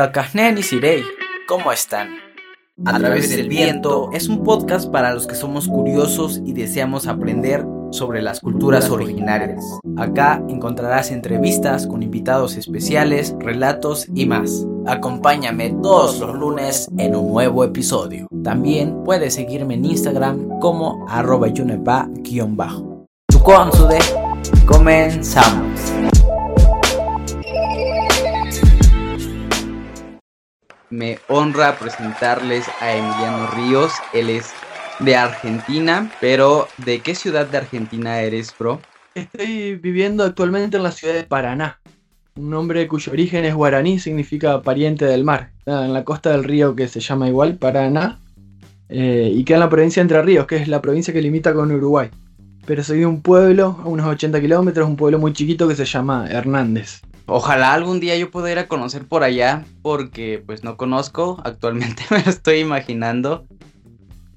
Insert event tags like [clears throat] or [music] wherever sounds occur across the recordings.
Takahnen y Sirei, ¿cómo están? A través del viento es un podcast para los que somos curiosos y deseamos aprender sobre las culturas originarias. Acá encontrarás entrevistas con invitados especiales, relatos y más. Acompáñame todos los lunes en un nuevo episodio. También puedes seguirme en Instagram como arroba yunepa-bajo. comenzamos. Me honra presentarles a Emiliano Ríos. Él es de Argentina, pero ¿de qué ciudad de Argentina eres, bro? Estoy viviendo actualmente en la ciudad de Paraná, un nombre cuyo origen es guaraní, significa pariente del mar, en la costa del río que se llama igual Paraná, eh, y queda en la provincia de Entre Ríos, que es la provincia que limita con Uruguay. Pero soy de un pueblo, a unos 80 kilómetros, un pueblo muy chiquito que se llama Hernández. Ojalá algún día yo pueda ir a conocer por allá, porque pues no conozco, actualmente [laughs] me lo estoy imaginando.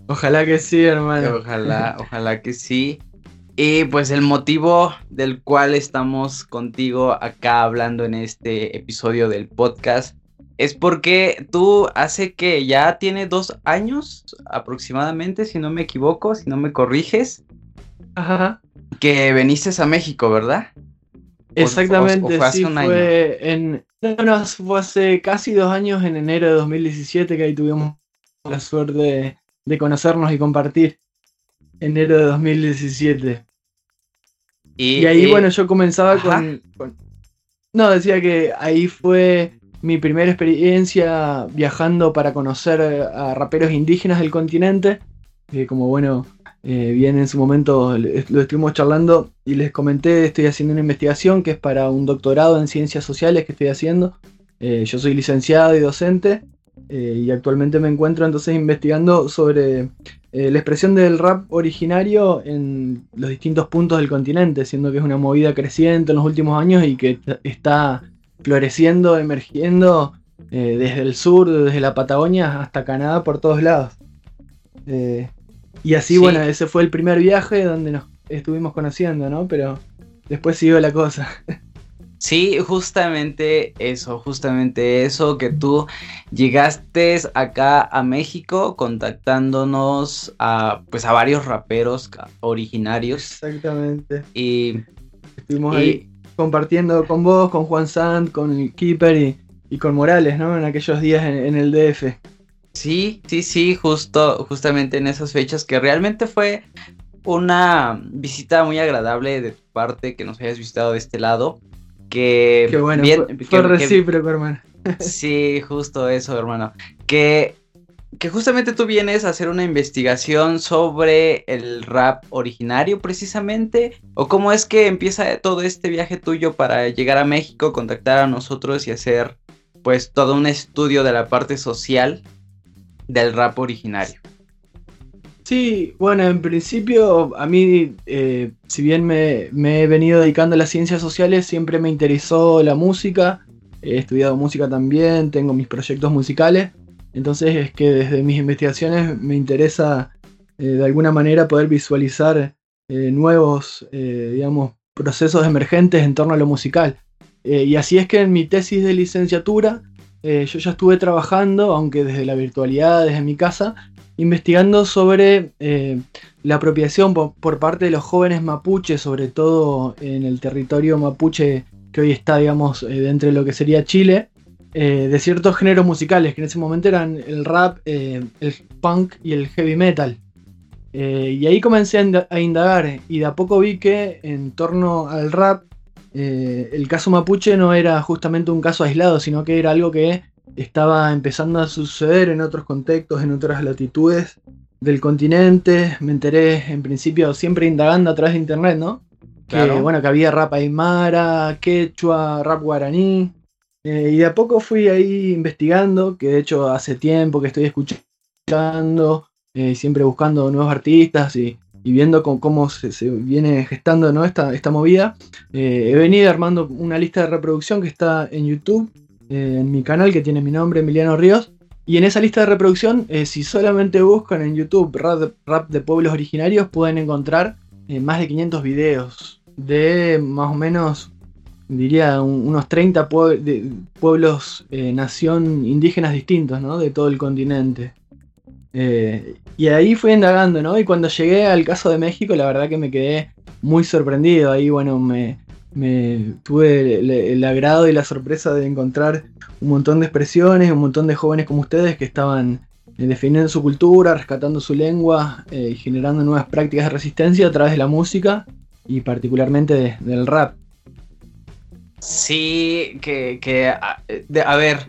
Ojalá que sí, hermano. Ojalá, [laughs] ojalá que sí. Y pues el motivo del cual estamos contigo acá hablando en este episodio del podcast es porque tú hace que ya tiene dos años aproximadamente, si no me equivoco, si no me corriges, Ajá. que viniste a México, ¿verdad? Exactamente, fue sí, fue en... No, fue hace casi dos años, en enero de 2017, que ahí tuvimos la suerte de de conocernos y compartir. Enero de 2017. Y, ahí, bueno, yo comenzaba con, No, decía que ahí fue mi primera experiencia viajando para conocer a raperos indígenas del continente. como bueno, eh, bien en su momento lo estuvimos charlando y les comenté, estoy haciendo una investigación que es para un doctorado en ciencias sociales que estoy haciendo. Eh, yo soy licenciado y docente eh, y actualmente me encuentro entonces investigando sobre eh, la expresión del rap originario en los distintos puntos del continente, siendo que es una movida creciente en los últimos años y que está floreciendo, emergiendo desde el sur, desde la Patagonia hasta Canadá, por todos lados. Y así, bueno, ese fue el primer viaje donde nos estuvimos conociendo, ¿no? Pero después siguió la cosa. [laughs] Sí, justamente eso, justamente eso, que tú llegaste acá a México contactándonos a, pues, a varios raperos originarios. Exactamente. Y estuvimos ahí compartiendo con vos, con Juan Sant, con el Keeper y, con Morales, ¿no? En aquellos días en, el DF. Sí, sí, sí, justo, justamente en esas fechas que realmente fue una visita muy agradable de tu parte que nos hayas visitado de este lado que... Qué bueno, fue, recíproco, hermano. [laughs] Sí, justo eso, hermano. Que, que justamente tú vienes a hacer una investigación sobre el rap originario precisamente, o cómo es que empieza todo este viaje tuyo para llegar a México, contactar a nosotros y hacer pues todo un estudio de la parte social del rap originario. Sí, bueno, en principio a mí, eh, si bien me, he venido dedicando a las ciencias sociales, siempre me interesó la música, he estudiado música también, tengo mis proyectos musicales, entonces es que desde mis investigaciones me interesa eh, de alguna manera poder visualizar eh, nuevos, digamos, procesos emergentes en torno a lo musical. y así es que en mi tesis de licenciatura yo ya estuve trabajando, aunque desde la virtualidad, desde mi casa, investigando sobre eh, la apropiación por, parte de los jóvenes mapuches, sobre todo en el territorio mapuche que hoy está, digamos, eh, dentro de lo que sería Chile, eh, de ciertos géneros musicales que en ese momento eran el rap, el punk y el heavy metal. y ahí comencé a indagar y de a poco vi que en torno al rap, el caso mapuche no era justamente un caso aislado, sino que era algo que estaba empezando a suceder en otros contextos, en otras latitudes del continente. Me enteré en principio siempre indagando a través de internet, ¿no? Que bueno, que había rap aymara, quechua, rap guaraní. Eh, y de a poco fui ahí investigando, que de hecho hace tiempo que estoy escuchando, eh, siempre buscando nuevos artistas y, viendo cómo, se, viene gestando esta, esta movida. Eh, he venido armando una lista de reproducción que está en YouTube eh, en mi canal que tiene mi nombre, Emiliano Ríos. Y en esa lista de reproducción, eh, si solamente buscan en YouTube rap, de pueblos originarios, pueden encontrar más de 500 videos de más o menos diría, unos 30 pueblos, nación indígenas distintos, ¿no? De todo el continente. Eh, y ahí fui indagando, ¿no? Y cuando llegué al caso de México, la verdad que me quedé muy sorprendido. Ahí, bueno, me, tuve el, agrado y la sorpresa de encontrar un montón de expresiones, un montón de jóvenes como ustedes que estaban eh, definiendo su cultura, rescatando su lengua y generando nuevas prácticas de resistencia a través de la música y particularmente del rap. Sí, que, a, ver,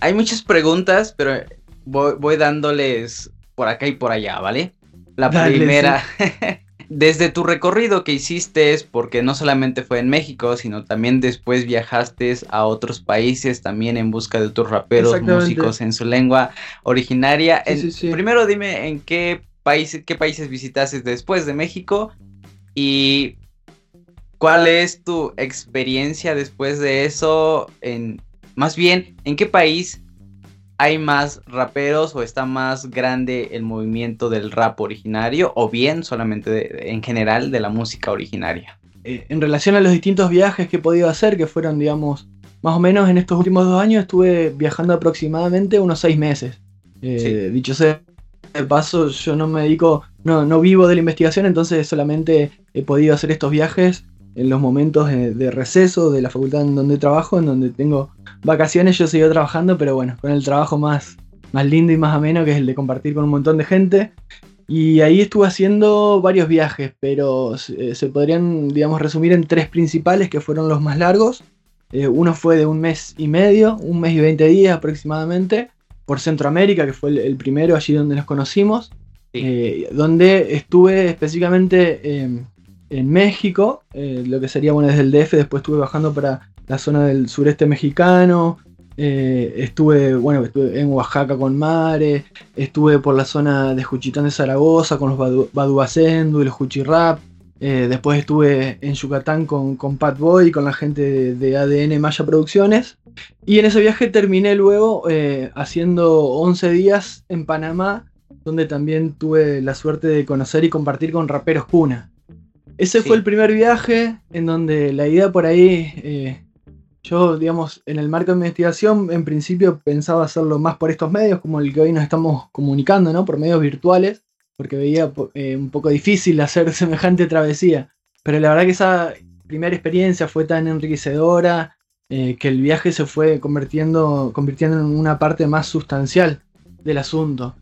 hay muchas preguntas, pero voy, dándoles por acá y por allá, ¿vale? La primera, [laughs] desde tu recorrido que hiciste, porque no solamente fue en México, sino también después viajaste a otros países también en busca de otros raperos, músicos en su lengua originaria. Primero dime en qué, país, qué países visitaste después de México y ¿Cuál es tu experiencia después de eso? En, más bien, ¿en qué país hay más raperos o está más grande el movimiento del rap originario o bien solamente en general de la música originaria? Eh, en relación a los distintos viajes que he podido hacer, que fueron, digamos, más o menos en estos últimos dos años, estuve viajando aproximadamente unos seis meses. Eh, dicho sea de paso, yo no me dedico, no, no vivo de la investigación, entonces solamente he podido hacer estos viajes en los momentos de, receso de la facultad en donde trabajo, en donde tengo vacaciones, yo sigo trabajando, pero bueno, con el trabajo más, más lindo y más ameno, que es el de compartir con un montón de gente. Y ahí estuve haciendo varios viajes, pero eh, se podrían, digamos, resumir en tres principales, que fueron los más largos. Eh, uno fue de un mes y medio, un mes y veinte días aproximadamente, por Centroamérica, que fue el, primero allí donde nos conocimos. Eh, donde estuve específicamente en México, eh, lo que sería bueno desde el DF, después estuve bajando para la zona del sureste mexicano, eh, estuve, bueno, estuve en Oaxaca con Mare, estuve por la zona de Juchitán de Zaragoza con los Badu, y los Juchirrap, eh, después estuve en Yucatán con, con Pat Boy, con la gente de, ADN Maya Producciones. Y en ese viaje terminé luego haciendo 11 días en Panamá, donde también tuve la suerte de conocer y compartir con raperos Cuna. Ese fue el primer viaje en donde la idea por ahí, eh, yo, digamos, en el marco de investigación, en principio pensaba hacerlo más por estos medios, como el que hoy nos estamos comunicando, ¿no? Por medios virtuales, porque veía eh, un poco difícil hacer [laughs] semejante travesía. Pero la verdad que esa primera experiencia fue tan enriquecedora eh, que el viaje se fue convirtiendo, convirtiendo en una parte más sustancial del asunto.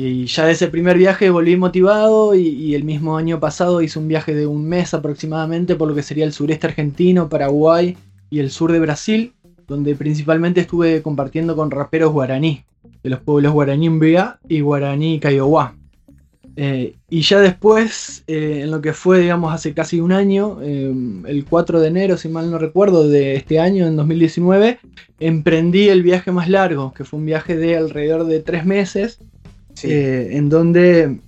Y ya de ese primer viaje volví motivado y, el mismo año pasado hice un viaje de un mes aproximadamente por lo que sería el sureste argentino, Paraguay y el sur de Brasil, donde principalmente estuve compartiendo con raperos guaraní, de los pueblos guaraní Mbea y guaraní Kaiowá. Eh, y ya después, eh, en lo que fue, digamos, hace casi un año, eh, el 4 de enero, si mal no recuerdo, de este año, en 2019, emprendí el viaje más largo, que fue un viaje de alrededor de tres meses, eh, en donde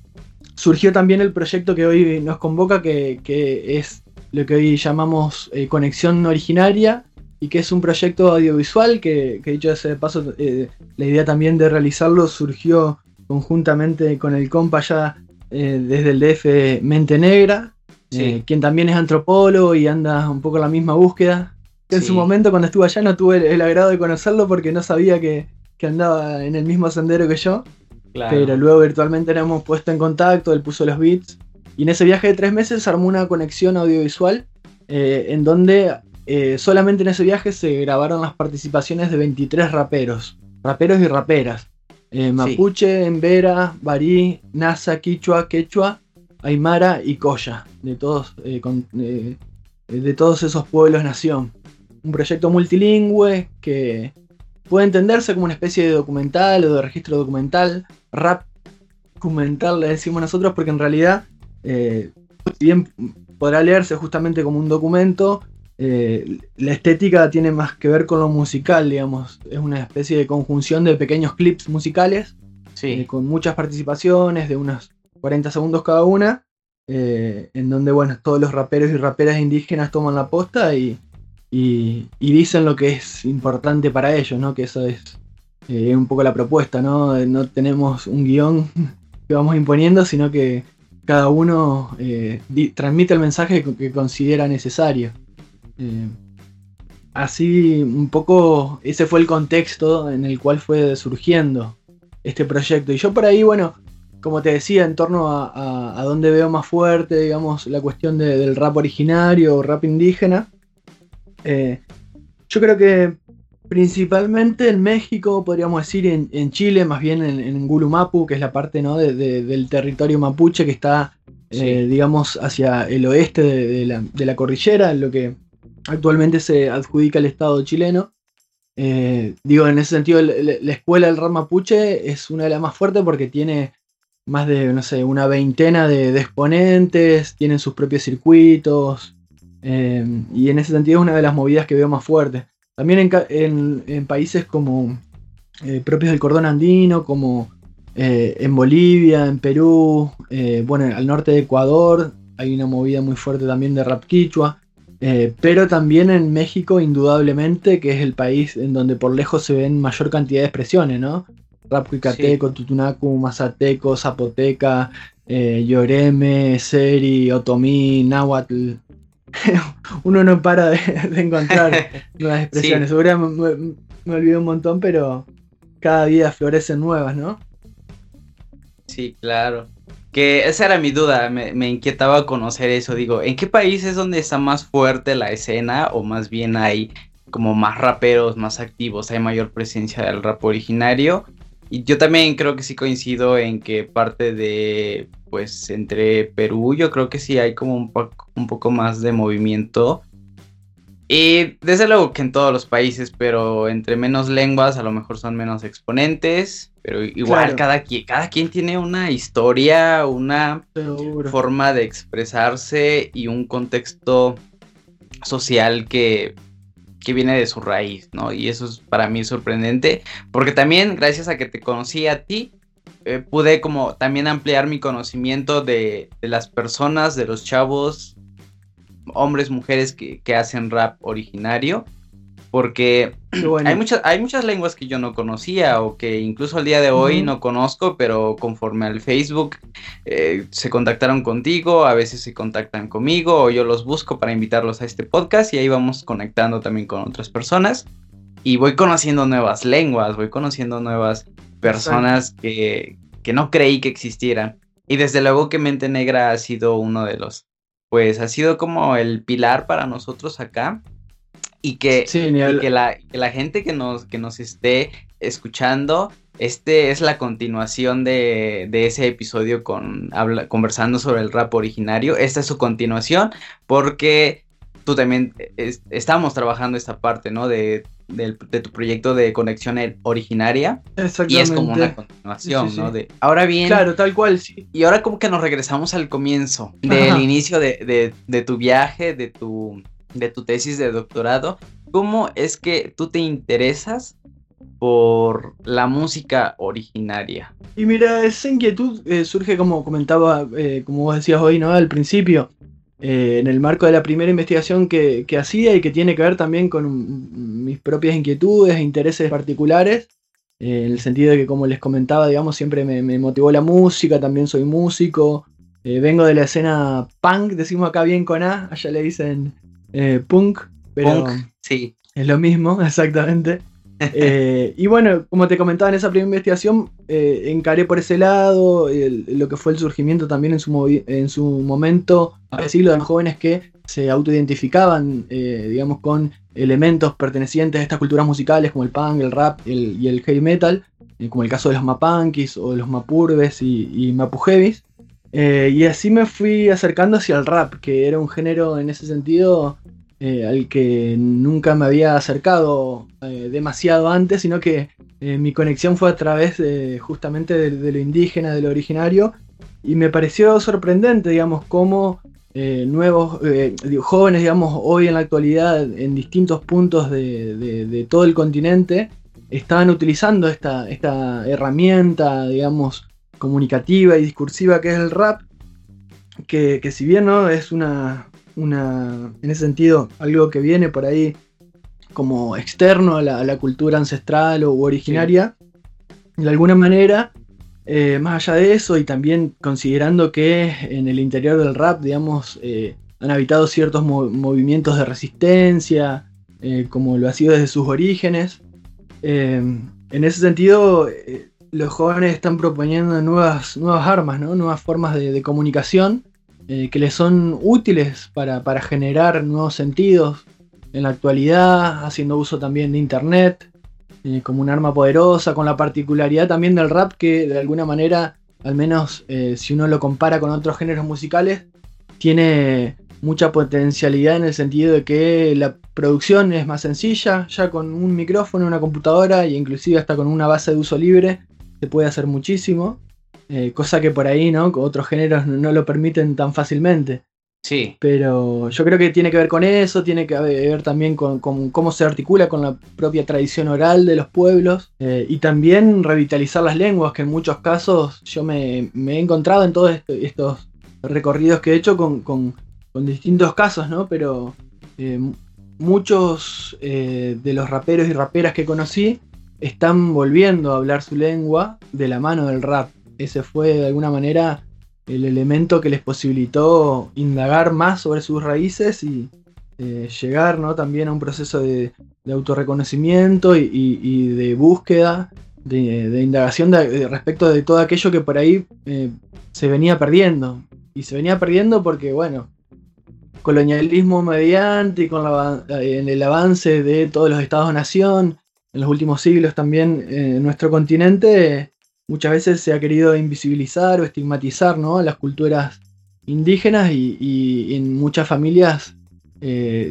surgió también el proyecto que hoy nos convoca, que, es lo que hoy llamamos eh, Conexión Originaria, y que es un proyecto audiovisual que, que dicho ese paso, eh, la idea también de realizarlo surgió conjuntamente con el compa ya desde el DF Mente Negra, quien también es antropólogo y anda un poco en la misma búsqueda. En su momento cuando estuve allá no tuve el, agrado de conocerlo porque no sabía que, que andaba en el mismo sendero que yo. Pero luego virtualmente nos hemos puesto en contacto, él puso los beats. Y en ese viaje de tres meses se armó una conexión audiovisual eh, en donde eh, solamente en ese viaje se grabaron las participaciones de 23 raperos, raperos y raperas. Eh, Mapuche, Embera, Barí, Nasa, Quichua, Quechua, Aymara y Coya, de todos, de todos esos pueblos nación. Un proyecto multilingüe que puede entenderse como una especie de documental o de registro documental, rap documental le decimos nosotros, porque en realidad, eh, si bien podrá leerse justamente como un documento, eh, la estética tiene más que ver con lo musical, digamos. Es una especie de conjunción de pequeños clips musicales, eh, con muchas participaciones, de unos 40 segundos cada una, en donde, bueno, todos los raperos y raperas indígenas toman la posta y, y, dicen lo que es importante para ellos, ¿no? Que eso es eh, un poco la propuesta, ¿no? No tenemos un guion [laughs] que vamos imponiendo, sino que cada uno eh, transmite el mensaje que considera necesario. Eh, así un poco ese fue el contexto en el cual fue surgiendo este proyecto. Y yo por ahí, bueno, como te decía, en torno a, a, donde veo más fuerte, digamos, la cuestión del rap originario o rap indígena, eh, yo creo que principalmente en México, podríamos decir en, Chile, más bien en, en, Gulumapu, que es la parte ¿no? del territorio mapuche que está, eh, digamos, hacia el oeste de, la, de, la, cordillera, lo que actualmente se adjudica al Estado chileno. Eh, digo, en ese sentido, la, escuela del rap mapuche es una de las más fuertes porque tiene más de, no sé, una veintena de, exponentes, tienen sus propios circuitos, eh, y en ese sentido es una de las movidas que veo más fuertes. También en, países como eh, propios del cordón andino, como en Bolivia, en Perú, bueno, al norte de Ecuador, hay una movida muy fuerte también de rap quichua. Eh, pero también en México, indudablemente, que es el país en donde por lejos se ven mayor cantidad de expresiones, ¿no? Rap Cuicateco, Tutunacu, Mazateco, Zapoteca, eh, Lloreme, Seri, Otomí, Náhuatl. Uno no para de, encontrar [laughs] nuevas expresiones. Seguramente me, me, olvidé un montón, pero cada día florecen nuevas, ¿no? Sí, claro. Que esa era mi duda, me, inquietaba conocer eso. Digo, ¿en qué país es donde está más fuerte la escena? O más bien hay como más raperos, más activos, hay mayor presencia del rap originario. Y yo también creo que sí coincido en que parte de, pues, entre Perú, yo creo que sí hay como un, un poco más de movimiento. Y desde luego que en todos los países, pero entre menos lenguas a lo mejor son menos exponentes, pero igual cada, quien, cada quien tiene una historia, una forma de expresarse y un contexto social que, que viene de su raíz, ¿no? Y eso es para mí sorprendente, porque también gracias a que te conocí a ti, eh, pude como también ampliar mi conocimiento de, de las personas, de los chavos, hombres, mujeres que, hacen rap originario. Porque hay, muchas, hay muchas lenguas que yo no conocía o que incluso al día de hoy no conozco, pero conforme al Facebook eh, se contactaron contigo, a veces se contactan conmigo o yo los busco para invitarlos a este podcast y ahí vamos conectando también con otras personas y voy conociendo nuevas lenguas, voy conociendo nuevas personas que, que no creí que existieran. Y desde luego que Mente Negra ha sido uno de los pues ha sido como el pilar para nosotros acá. Y que, que, la, la, gente que nos, que nos esté escuchando, este es la continuación de, de ese episodio con habla, conversando sobre el rap originario. Esta es su continuación porque tú también estamos trabajando esta parte, ¿no? De, tu proyecto de conexión originaria. Y es como una continuación, ¿no? De, ahora bien. Claro, tal cual, sí. Y ahora como que nos regresamos al comienzo, del inicio de, tu viaje, de tu, de tu tesis de doctorado. ¿Cómo es que tú te interesas por la música originaria? Y mira, esa inquietud eh, surge como comentaba, eh, como vos decías hoy, ¿no? Al principio eh, en el marco de la primera investigación que, hacía y que tiene que ver también con mis propias inquietudes e intereses particulares, en el sentido de que como les comentaba, digamos, siempre me, motivó la música, también soy músico, vengo de la escena punk, decimos acá bien con A, allá le dicen punk, pero sí. es lo mismo, [laughs] exactamente. [laughs] Eh, y bueno, como te comentaba en esa primera investigación, eh, encaré por ese lado lo que fue el surgimiento también en su, en su momento, a decirlo, de jóvenes que se autoidentificaban, eh, digamos, con elementos pertenecientes a estas culturas musicales como el punk, el rap y el heavy metal, como el caso de los mapunkis o de los mapurbes y, y mapujevis. Y así me fui acercando hacia el rap, que era un género en ese sentido eh, al que nunca me había acercado eh, demasiado antes, sino que eh, mi conexión fue a través de, justamente de, lo indígena, de lo originario, y me pareció sorprendente, digamos, cómo nuevos jóvenes, digamos, hoy en la actualidad, en distintos puntos de, todo el continente, estaban utilizando esta, esta herramienta, digamos, comunicativa y discursiva que es el rap, que, que si bien no es una, una, en ese sentido, algo que viene por ahí como externo a la, cultura ancestral o originaria, de alguna manera, eh, más allá de eso, y también considerando que en el interior del rap, digamos, eh, han habitado ciertos movimientos de resistencia, eh, como lo ha sido desde sus orígenes. en ese sentido, los jóvenes están proponiendo nuevas, armas, nuevas formas de, comunicación que les son útiles para, para generar nuevos sentidos en la actualidad, haciendo uso también de Internet. Eh, como un arma poderosa, con la particularidad también del rap que de alguna manera, al menos eh, si uno lo compara con otros géneros musicales, tiene mucha potencialidad en el sentido de que la producción es más sencilla, ya con un micrófono, una computadora e inclusive hasta con una base de uso libre se puede hacer muchísimo, eh, cosa que por ahí ¿no? otros géneros no lo permiten tan fácilmente. Sí. Pero yo creo que tiene que ver con eso, tiene que ver también con, cómo se articula con la propia tradición oral de los pueblos eh, y también revitalizar las lenguas, que en muchos casos yo me, he encontrado en todos estos recorridos que he hecho con, distintos casos, ¿no? Pero eh, muchos eh, de los raperos y raperas que conocí están volviendo a hablar su lengua de la mano del rap. Ese fue de alguna manera el elemento que les posibilitó indagar más sobre sus raíces y eh, llegar ¿no? también a un proceso de, autorreconocimiento y, de búsqueda, de, indagación respecto de todo aquello que por ahí eh, se venía perdiendo. Y se venía perdiendo porque, bueno, colonialismo mediante y con en el avance de todos los estados-nación, en los últimos siglos también en nuestro continente, muchas veces se ha querido invisibilizar o estigmatizar ¿no? las culturas indígenas y, en muchas familias eh,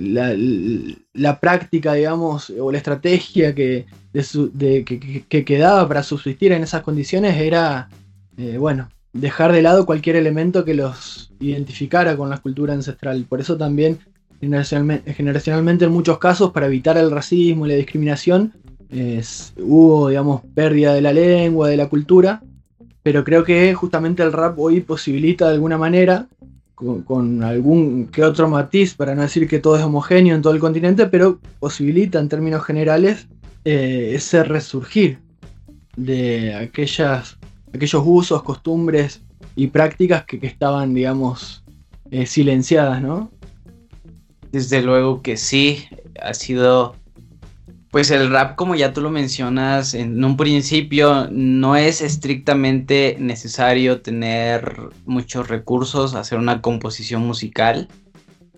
la, práctica, digamos, o la estrategia que, que, quedaba para subsistir en esas condiciones era, eh, bueno, dejar de lado cualquier elemento que los identificara con la cultura ancestral. Por eso también generacionalmente en muchos casos, para evitar el racismo y la discriminación, hubo, digamos, pérdida de la lengua, de la cultura, pero creo que justamente el rap hoy posibilita de alguna manera, con, algún que otro matiz, para no decir que todo es homogéneo en todo el continente, pero posibilita en términos generales eh, ese resurgir de aquellas, aquellos usos, costumbres y prácticas que, estaban, digamos, eh, silenciadas, ¿no? Desde luego que sí, ha sido pues el rap, como ya tú lo mencionas, en un principio no es estrictamente necesario tener muchos recursos, hacer una composición musical.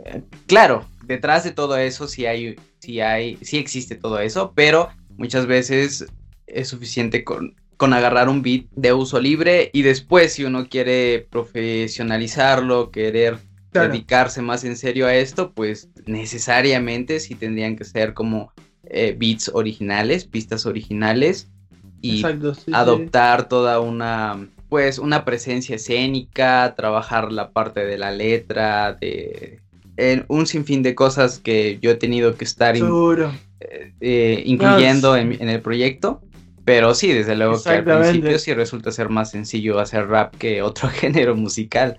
Eh, claro, detrás de todo eso sí hay, sí hay, sí existe todo eso, pero muchas veces es suficiente con, con agarrar un beat de uso libre y después si uno quiere profesionalizarlo, querer dedicarse más en serio a esto, pues necesariamente sí tendrían que ser como eh, beats originales, pistas originales y adoptar toda una pues una presencia escénica, trabajar la parte de la letra, de un sinfín de cosas que yo he tenido que estar eh, eh, incluyendo en, el proyecto. Pero sí, desde luego que al principio sí resulta ser más sencillo hacer rap que otro [laughs] género musical.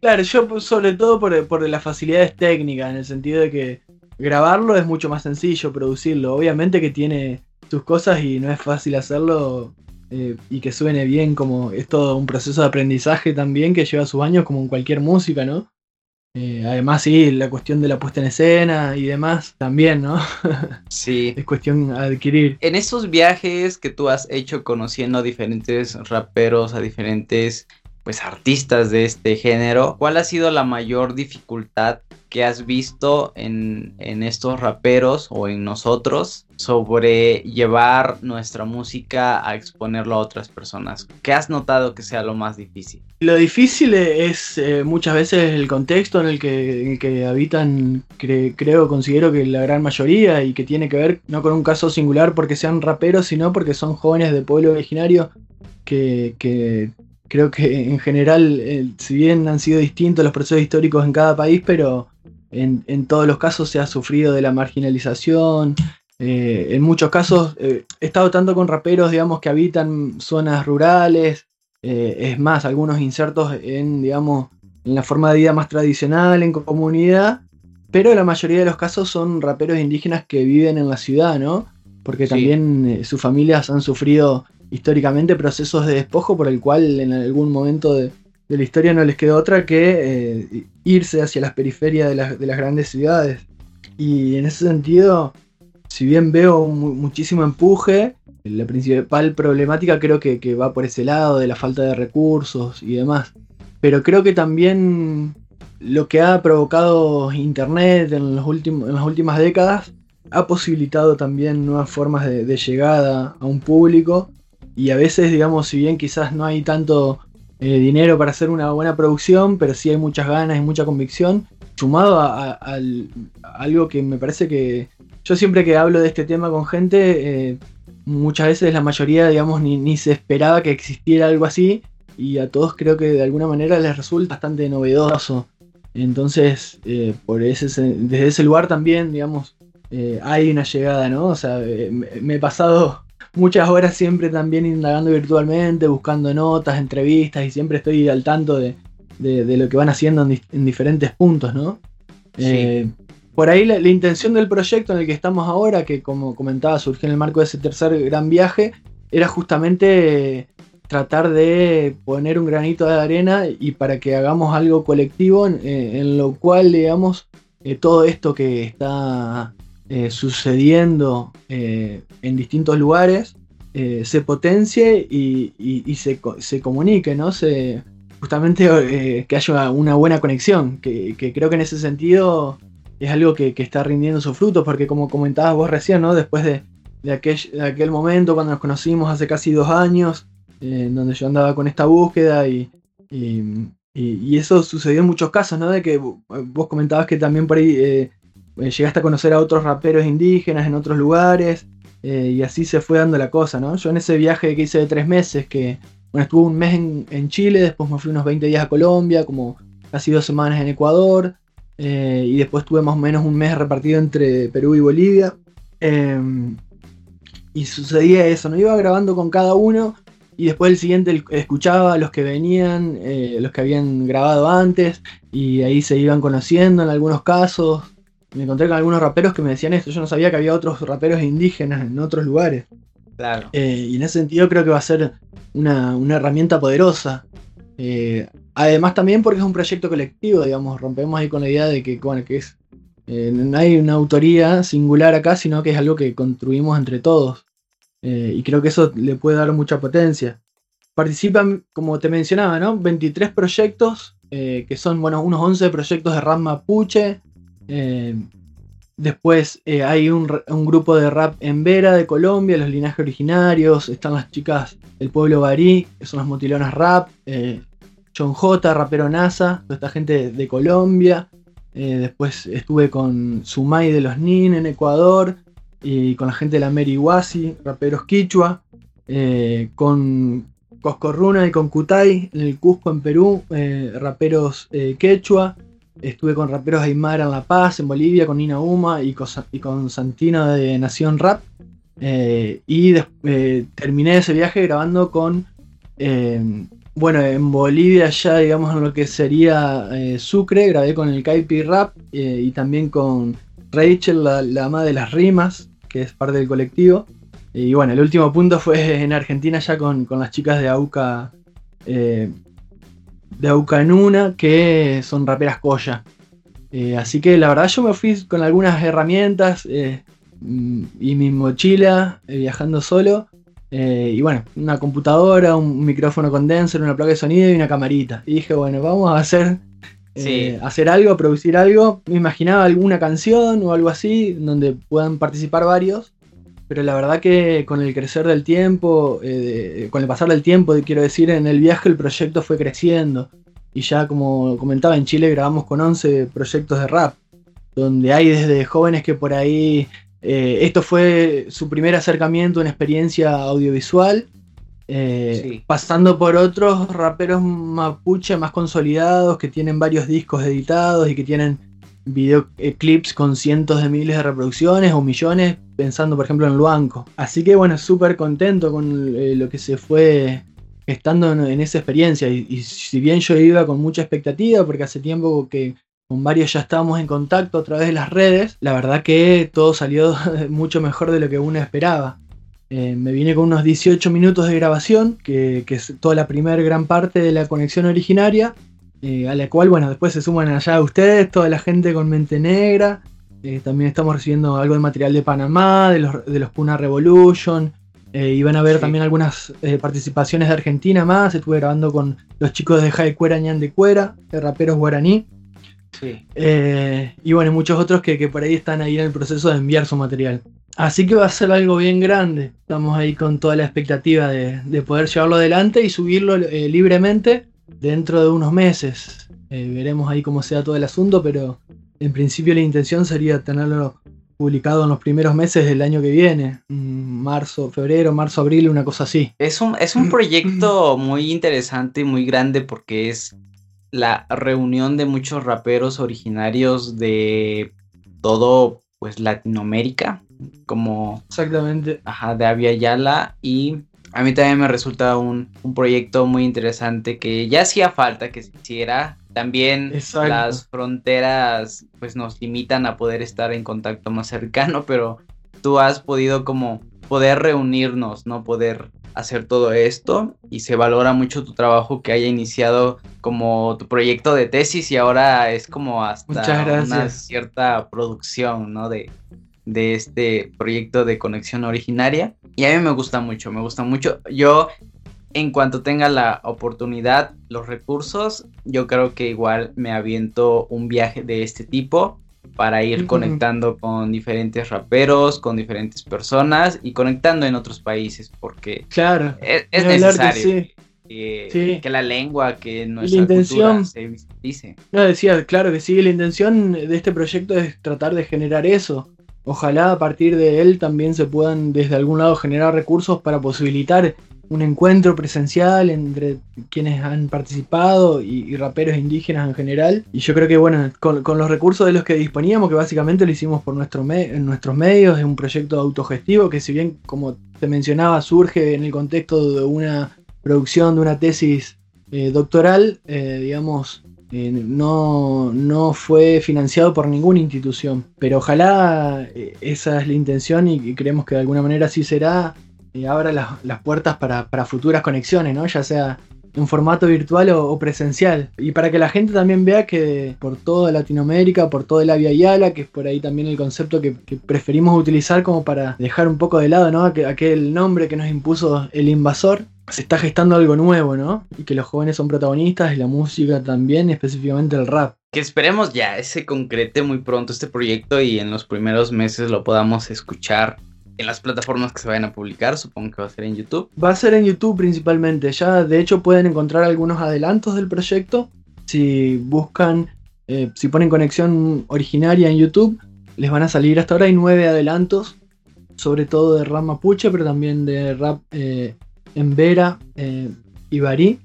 Claro, yo pues, sobre todo por, por las facilidades técnicas, en el sentido de que grabarlo es mucho más sencillo, producirlo. Obviamente que tiene sus cosas y no es fácil hacerlo eh, y que suene bien, como es todo un proceso de aprendizaje también que lleva sus años como en cualquier música, ¿no? Eh, además, sí, la cuestión de la puesta en escena y demás también, ¿no? [laughs] Sí. es cuestión adquirir. En esos viajes que tú has hecho conociendo a diferentes raperos, a diferentes pues artistas de este género, ¿cuál ha sido la mayor dificultad que has visto en, estos raperos o en nosotros sobre llevar nuestra música a exponerlo a otras personas? ¿Qué has notado que sea lo más difícil? Lo difícil es eh, muchas veces el contexto en el que, que habitan, creo, considero que la gran mayoría y que tiene que ver no con un caso singular porque sean raperos, sino porque son jóvenes de pueblo originario que, que creo que en general, eh, si bien han sido distintos los procesos históricos en cada país, pero en, todos los casos se ha sufrido de la marginalización. Eh, en muchos casos eh, he estado tanto con raperos, digamos, que habitan zonas rurales. es más, algunos insertos en, digamos, en la forma de vida más tradicional, en comunidad. Pero la mayoría de los casos son raperos indígenas que viven en la ciudad, ¿no? Porque también sus familias han sufrido históricamente procesos de despojo por el cual en algún momento de, la historia no les quedó otra que eh, irse hacia las periferias de, las grandes ciudades. Y en ese sentido, si bien veo muchísimo empuje, la principal problemática creo que, va por ese lado de la falta de recursos y demás. Pero creo que también lo que ha provocado Internet en, los en las últimas décadas ha posibilitado también nuevas formas de, llegada a un público y a veces, digamos, si bien quizás no hay tanto eh, dinero para hacer una buena producción, pero sí hay muchas ganas y mucha convicción, sumado a, algo que me parece que yo siempre que hablo de este tema con gente, eh, muchas veces la mayoría, digamos, ni, se esperaba que existiera algo así y a todos creo que de alguna manera les resulta bastante novedoso. Entonces, eh, por ese, desde ese lugar también, digamos, hay una llegada, ¿no? O sea, me, he pasado muchas horas siempre también indagando virtualmente, buscando notas, entrevistas y siempre estoy al tanto de, lo que van haciendo en, diferentes puntos, ¿no? por ahí la, intención del proyecto en el que estamos ahora, que como comentaba surgió en el marco de ese tercer gran viaje, era justamente tratar de poner un granito de arena y para que hagamos algo colectivo en, eh, lo cual, digamos, eh, todo esto que está eh, sucediendo en distintos lugares se potencie y, se, se, comunique, ¿no? Se, justamente que haya una buena conexión, que, creo que en ese sentido es algo que, está rindiendo sus frutos, porque como comentabas vos recién, ¿no? Después de, aquel, de aquel momento, cuando nos conocimos hace casi dos años, en donde yo andaba con esta búsqueda y, y, eso sucedió en muchos casos, ¿no? De que vos comentabas que también por ahí eh, eh, llegaste a conocer a otros raperos indígenas en otros lugares eh, y así se fue dando la cosa, ¿no? Yo en ese viaje que hice de tres meses, que bueno, estuve un mes en, Chile, después me fui unos 20 días a Colombia, como casi dos semanas en Ecuador, y después tuve más o menos un mes repartido entre Perú y Bolivia. Em, y sucedía eso, ¿no? Iba grabando con cada uno y después el siguiente escuchaba a los que venían, eh, los que habían grabado antes, y ahí se iban conociendo en algunos casos. Me encontré con algunos raperos que me decían esto, yo no sabía que había otros raperos indígenas en otros lugares. Claro. Eh, y en ese sentido creo que va a ser una, herramienta poderosa. Eh, además también porque es un proyecto colectivo, digamos, rompemos ahí con la idea de que, bueno, que es, no hay una autoría singular acá, sino que es algo que construimos entre todos. Eh, y creo que eso le puede dar mucha potencia. Participan, como te mencionaba, ¿no? 23 proyectos, eh, que son bueno, unos 11 proyectos de rap mapuche. Eh, después hay un, grupo de rap en Vera de Colombia, los linajes originarios. Están las chicas del pueblo barí, que son las motilonas rap. John J, rapero NASA, toda esta gente de, Colombia. después estuve con Sumay de los Nin en Ecuador y con la gente de la Meriwasi, raperos quichua, eh, con Coscorruna y con Kutay en el Cusco en Perú, eh, raperos eh, quechua, estuve con raperos Aymara en La Paz, en Bolivia, con Nina Uma y con, y con Santino de Nación Rap. y terminé ese viaje grabando con, bueno, en Bolivia ya digamos en lo que sería Sucre, grabé con el Kaipi Rap y también con Rachel, la, la de las rimas, que es parte del colectivo. Y bueno, el último punto fue en Argentina ya con, las chicas de AUCA, eh, de AUCA Nuna, que son raperas Coya. Eh, así que la verdad yo me fui con algunas herramientas eh, y mi mochila viajando solo. y bueno, una computadora, un micrófono condenser, una placa de sonido y una camarita. Y dije, bueno, vamos a hacer eh, hacer algo, producir algo. Me imaginaba alguna canción o algo así, donde puedan participar varios. Pero la verdad que con el crecer del tiempo, eh, con el pasar del tiempo, quiero decir, en el viaje el proyecto fue creciendo. Y ya como comentaba, en Chile grabamos con 11 proyectos de rap, donde hay desde jóvenes que por ahí... Eh, esto fue su primer acercamiento, una experiencia audiovisual, eh, pasando por otros raperos mapuche más consolidados que tienen varios discos editados y que tienen videoclips con cientos de miles de reproducciones o millones, pensando por ejemplo en Luanco. Así que bueno, súper contento con eh, lo que se fue estando en, esa experiencia. Y, si bien yo iba con mucha expectativa, porque hace tiempo que con varios ya estábamos en contacto a través de las redes, la verdad que todo salió [laughs] mucho mejor de lo que uno esperaba. Eh, me vine con unos 18 minutos de grabación, que, es toda la primera gran parte de la conexión originaria, eh, a la cual, bueno, después se suman allá ustedes, toda la gente con mente negra, Eh, también estamos recibiendo algo de material de Panamá, de los, de los Puna Revolution. Eh, y van a ver también algunas eh, participaciones de Argentina más. Estuve grabando con los chicos de Jai Cuera Ñan de Cuera, de raperos guaraní. Sí. y bueno, muchos otros que, que por ahí están ahí en el proceso de enviar su material. Así que va a ser algo bien grande. Estamos ahí con toda la expectativa de, de poder llevarlo adelante y subirlo libremente dentro de unos meses. veremos ahí cómo sea todo el asunto, pero en principio la intención sería tenerlo publicado en los primeros meses del año que viene, mm, marzo, febrero, marzo, abril, una cosa así. Es un, es un [clears throat] proyecto muy interesante y muy grande porque es la reunión de muchos raperos originarios de todo pues Latinoamérica, como exactamente, ajá, de Avia Yala y a mí también me resulta un, un proyecto muy interesante que ya hacía falta que se hiciera también las fronteras pues nos limitan a poder estar en contacto más cercano, pero tú has podido como poder reunirnos, ¿no? Poder hacer todo esto y se valora mucho tu trabajo que haya iniciado como tu proyecto de tesis y ahora es como hasta una cierta producción, ¿no? De, de este proyecto de conexión originaria. Y a mí me gusta mucho, me gusta mucho. Yo en cuanto tenga la oportunidad, los recursos, yo creo que igual me aviento un viaje de este tipo para ir conectando con diferentes raperos, con diferentes personas y conectando en otros países, porque claro, es, necesario que, la lengua, que nuestra intención, cultura se dice. No, decía, claro que sí, la intención de este proyecto es tratar de generar eso. Ojalá a partir de él también se puedan desde algún lado generar recursos para posibilitar un encuentro presencial entre quienes han participado y, raperos indígenas en general. Y yo creo que, bueno, con, los recursos de los que disponíamos, que básicamente lo hicimos por nuestros medios, es un proyecto autogestivo que, si bien, como te mencionaba, surge en el contexto de una producción, de una tesis eh, doctoral, eh, digamos, eh, no, no, fue financiado por ninguna institución. Pero ojalá esa es la intención y, y creemos que de alguna manera sí será abra las, puertas para, futuras conexiones, ¿no? Ya sea en formato virtual o, presencial. Y para que la gente también vea que por toda Latinoamérica, por toda la Via Yala, que es por ahí también el concepto que, preferimos utilizar como para dejar un poco de lado, ¿no? Aquel nombre que nos impuso el invasor. Se está gestando algo nuevo, ¿no? Y que los jóvenes son protagonistas y la música también, específicamente el rap. Que esperemos ya se concrete muy pronto este proyecto y en los primeros meses lo podamos escuchar en las plataformas que se vayan a publicar, supongo que va a ser en YouTube. Va a ser en YouTube principalmente, ya de hecho pueden encontrar algunos adelantos del proyecto. Si buscan, eh, si ponen conexión originaria en YouTube, les van a salir hasta ahora hay nueve adelantos, sobre todo de rap mapuche, pero también de rap eh, en Vera eh, y Barí.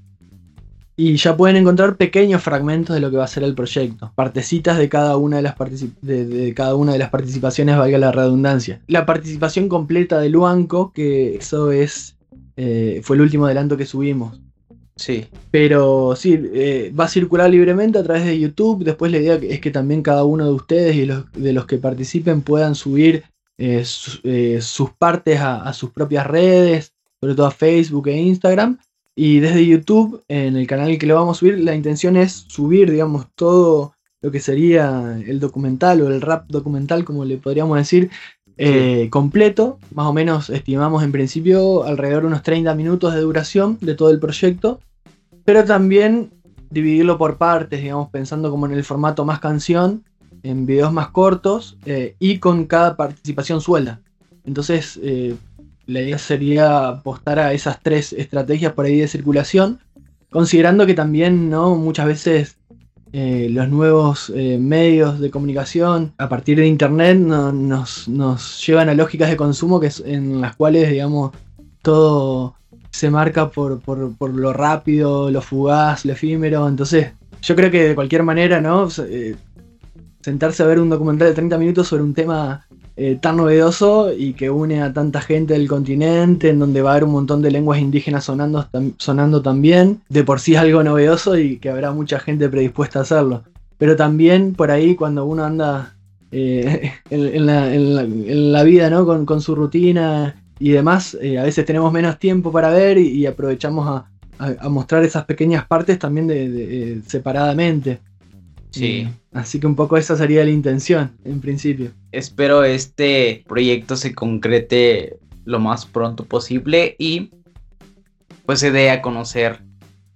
Y ya pueden encontrar pequeños fragmentos de lo que va a ser el proyecto, partecitas de cada una de las, de, cada una de las participaciones, valga la redundancia. La participación completa de Luanco, que eso es eh, fue el último adelanto que subimos. Sí. Pero sí, eh, va a circular libremente a través de YouTube. Después la idea es que también cada uno de ustedes y los, de los que participen puedan subir eh, sus partes a sus propias redes, sobre todo a Facebook e Instagram y desde YouTube, en el canal que lo vamos a subir, la intención es subir, digamos, todo lo que sería el documental o el rap documental, como le podríamos decir, eh, completo. Más o menos estimamos en principio alrededor de unos 30 minutos de duración de todo el proyecto. Pero también dividirlo por partes, digamos, pensando como en el formato más canción, en videos más cortos eh, y con cada participación suelta. Entonces, eh, la idea sería apostar a esas tres estrategias por ahí de circulación, considerando que también ¿no? muchas veces eh, los nuevos eh, medios de comunicación a partir de internet nos, llevan a lógicas de consumo que en las cuales digamos todo se marca por, por, lo rápido, lo fugaz, lo efímero. Entonces, yo creo que de cualquier manera, ¿no? Eh, sentarse a ver un documental de 30 minutos sobre un tema eh, tan novedoso y que une a tanta gente del continente, en donde va a haber un montón de lenguas indígenas sonando, sonando también. De por sí es algo novedoso y que habrá mucha gente predispuesta a hacerlo. Pero también por ahí cuando uno anda eh, [laughs] en, la, vida, ¿no? Con, su rutina y demás, eh, a veces tenemos menos tiempo para ver y, aprovechamos a, mostrar esas pequeñas partes también separadamente. Sí. así que un poco esa sería la intención, en principio. Espero este proyecto se concrete lo más pronto posible y pues se dé a conocer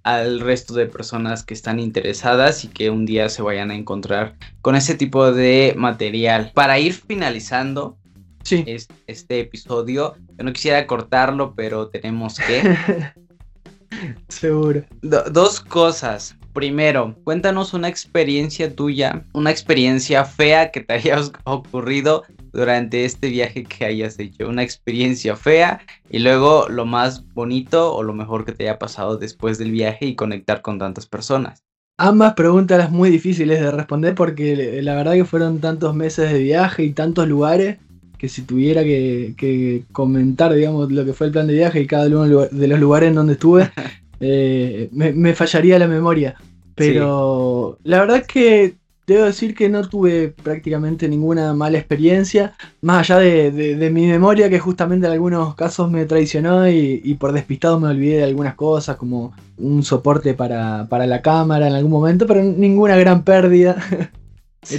al resto de personas que están interesadas y que un día se vayan a encontrar con ese tipo de material. Para ir finalizando sí. este, episodio, yo no quisiera cortarlo, pero tenemos que... [laughs] Seguro. dos cosas. Primero, cuéntanos una experiencia tuya, una experiencia fea que te [laughs] haya ocurrido durante este viaje que hayas hecho. Una experiencia fea y luego lo más bonito o lo mejor que te haya pasado después del viaje y conectar con tantas personas. Ambas preguntas muy difíciles de responder porque la verdad que fueron tantos meses de viaje y tantos lugares que si tuviera que, comentar, digamos, lo que fue el plan de viaje y cada uno de los lugares en donde estuve, [laughs] eh, me, fallaría la memoria. Pero la verdad es que debo decir que no tuve prácticamente ninguna mala experiencia, más allá de, mi memoria que justamente en algunos casos me traicionó y, por despistado me olvidé de algunas cosas, como un soporte para, para la cámara en algún momento, pero ninguna gran pérdida. [laughs]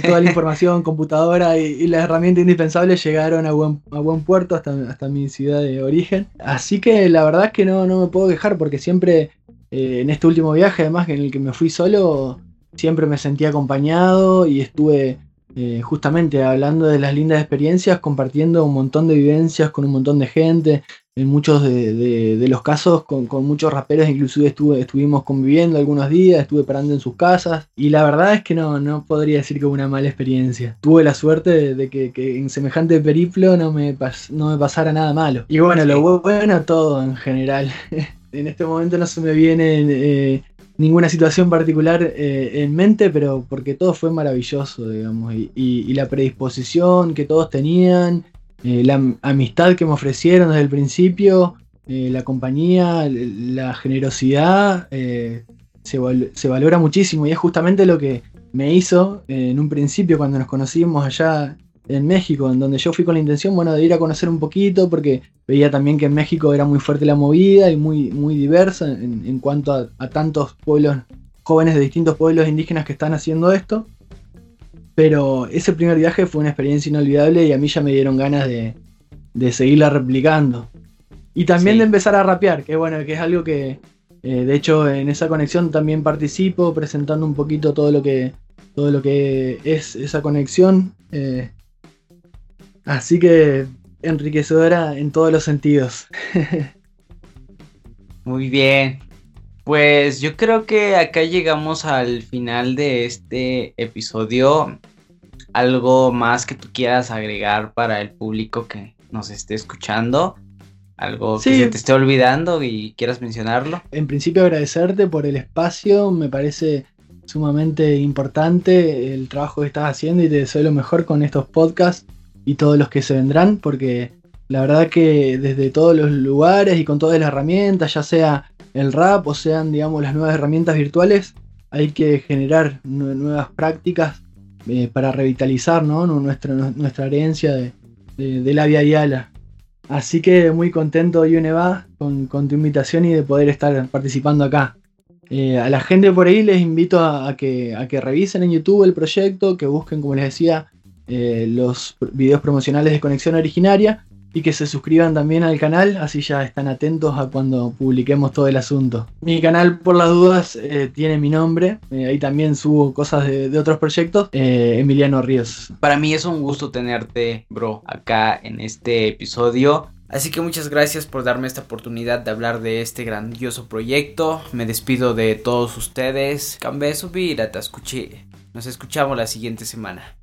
toda la información, computadora y, las herramientas indispensables llegaron a buen, a buen puerto hasta, hasta mi ciudad de origen. Así que la verdad es que no, no me puedo quejar porque siempre eh, en este último viaje, además en el que me fui solo, siempre me sentí acompañado y estuve eh, justamente hablando de las lindas experiencias, compartiendo un montón de vivencias con un montón de gente, en muchos de, los casos con, muchos raperos, inclusive estuve, estuvimos conviviendo algunos días, estuve parando en sus casas y la verdad es que no, no podría decir que fue una mala experiencia. Tuve la suerte de, que, en semejante periplo no me, no me pasara nada malo. Y bueno, lo bueno todo en general. [laughs] en este momento no se me viene eh, ninguna situación particular eh, en mente, pero porque todo fue maravilloso, digamos, y la predisposición que todos tenían eh, la amistad que me ofrecieron desde el principio, la compañía, la generosidad, se, valora muchísimo y es justamente lo que me hizo en un principio cuando nos conocimos allá en México, en donde yo fui con la intención, bueno, de ir a conocer un poquito, porque veía también que en México era muy fuerte la movida y muy, muy diversa en, cuanto a tantos pueblos, jóvenes de distintos pueblos indígenas que están haciendo esto. Pero ese primer viaje fue una experiencia inolvidable y a mí ya me dieron ganas de, seguirla replicando. Y también de empezar a rapear, que bueno, que es algo que eh, de hecho en esa conexión también participo, presentando un poquito todo lo que, todo lo que es esa conexión. Eh, así que enriquecedora en todos los sentidos. [laughs] Muy bien. Pues yo creo que acá llegamos al final de este episodio. Algo más que tú quieras agregar para el público que nos esté escuchando. Algo que se te esté olvidando y quieras mencionarlo. En principio agradecerte por el espacio. Me parece sumamente importante el trabajo que estás haciendo y te deseo lo mejor con estos podcasts y todos los que se vendrán porque la verdad que desde todos los lugares y con todas las herramientas, ya sea el rap o sean, digamos, las nuevas herramientas virtuales, hay que generar nuevas prácticas eh, para revitalizar nuestra, nuestra herencia de, de, la Via Yala. Así que muy contento, Yuneva, con, con tu invitación y de poder estar participando acá. Eh, a la gente por ahí les invito a, que, a que revisen en YouTube el proyecto, que busquen, como les decía, eh, los videos promocionales de Conexión Originaria y que se suscriban también al canal, así ya están atentos a cuando publiquemos todo el asunto. Mi canal, por las dudas, eh, tiene mi nombre, eh, ahí también subo cosas de, otros proyectos, eh, Emiliano Ríos. Para mí es un gusto tenerte, bro, acá en este episodio. Así que muchas gracias por darme esta oportunidad de hablar de este grandioso proyecto. Me despido de todos ustedes. Cambe subir, te escuché. Nos escuchamos la siguiente semana.